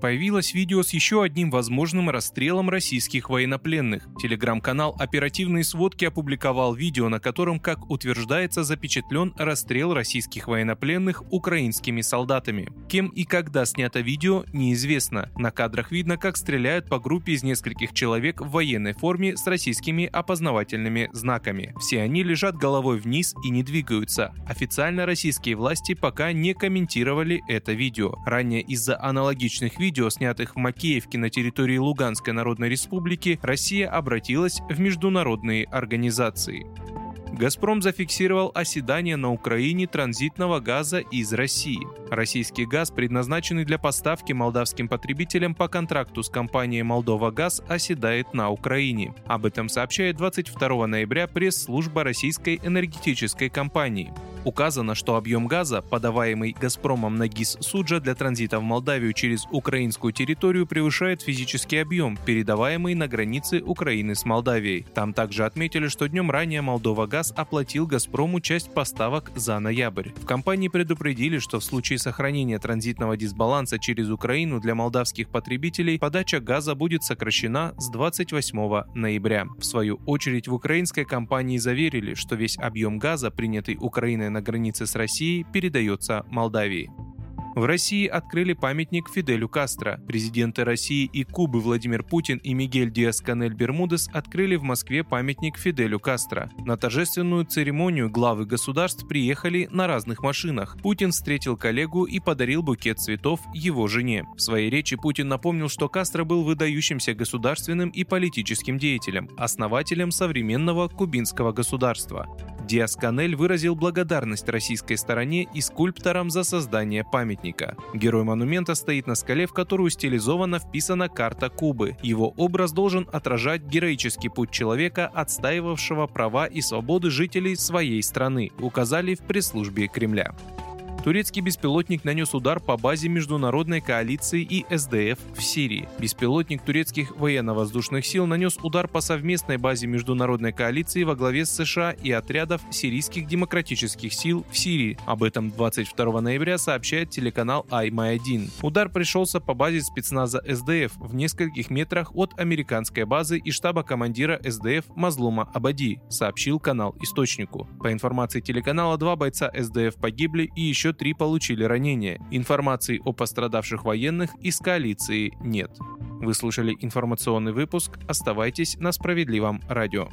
Появилось видео с еще одним возможным расстрелом российских военнопленных. Телеграм-канал «Оперативные сводки» опубликовал видео, на котором, как утверждается, запечатлен расстрел российских военнопленных украинскими солдатами. Кем и когда снято видео, неизвестно. На кадрах видно, как стреляют по группе из нескольких человек в военной форме с российскими опознавательными знаками. Все они лежат головой вниз и не двигаются. Официально российские власти пока не комментировали это видео. Ранее из-за аналогичных видео видео, снятых в Макеевке на территории Луганской Народной Республики, Россия обратилась в международные организации. «Газпром» зафиксировал оседание на Украине транзитного газа из России. Российский газ, предназначенный для поставки молдавским потребителям по контракту с компанией «Молдова Газ», оседает на Украине. Об этом сообщает 22 ноября пресс-служба российской энергетической компании. Указано, что объем газа, подаваемый «Газпромом» на ГИС Суджа для транзита в Молдавию через украинскую территорию, превышает физический объем, передаваемый на границе Украины с Молдавией. Там также отметили, что днем ранее Молдова Газ оплатил «Газпрому» часть поставок за ноябрь. В компании предупредили, что в случае сохранения транзитного дисбаланса через Украину для молдавских потребителей подача газа будет сокращена с 28 ноября. В свою очередь в украинской компании заверили, что весь объем газа, принятый Украиной на границе с Россией, передается Молдавии. В России открыли памятник Фиделю Кастро. Президенты России и Кубы Владимир Путин и Мигель Диас-Канель Бермудес открыли в Москве памятник Фиделю Кастро. На торжественную церемонию главы государств приехали на разных машинах. Путин встретил коллегу и подарил букет цветов его жене. В своей речи Путин напомнил, что Кастро был выдающимся государственным и политическим деятелем, основателем современного кубинского государства. Диас-Канель выразил благодарность российской стороне и скульпторам за создание памятника. Герой монумента стоит на скале, в которую стилизованно вписана карта Кубы. Его образ должен отражать героический путь человека, отстаивавшего права и свободы жителей своей страны, указали в пресс-службе Кремля. Турецкий беспилотник нанес удар по базе международной коалиции и СДФ в Сирии. Беспилотник турецких военно-воздушных сил нанес удар по совместной базе международной коалиции во главе с США и отрядов сирийских демократических сил в Сирии. Об этом 22 ноября сообщает телеканал Айма-1. Удар пришелся по базе спецназа СДФ в нескольких метрах от американской базы и штаба командира СДФ Мазлума Абади, сообщил канал источнику. По информации телеканала, два бойца СДФ погибли и еще три получили ранения. Информации о пострадавших военных из коалиции нет. Вы слушали информационный выпуск. Оставайтесь на справедливом радио.